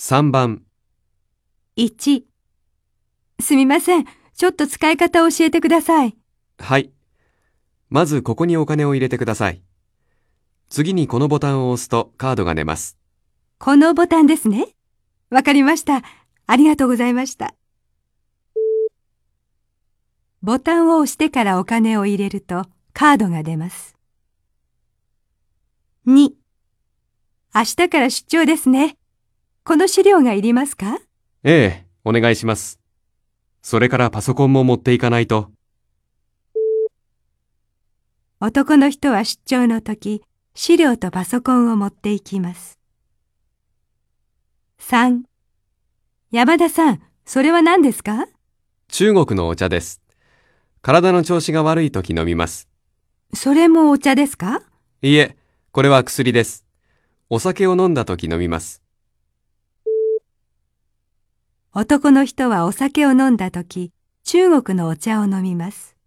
3番、1すみません。ちょっと使い方を教えてください。はい。まずここにお金を入れてください。次にこのボタンを押すとカードが出ます。このボタンですね。わかりました。ありがとうございました。ボタンを押してからお金を入れるとカードが出ます。2明日から出張ですね。この資料がいりますか？ええ、お願いします。それからパソコンも持っていかないと。男の人は出張の時、資料とパソコンを持っていきます。3山田さん、それは何ですか？中国のお茶です。体の調子が悪い時飲みます。それもお茶ですか？いいえ、これは薬です。お酒を飲んだ時飲みます。男の人はお酒を飲んだ時、中国のお茶を飲みます。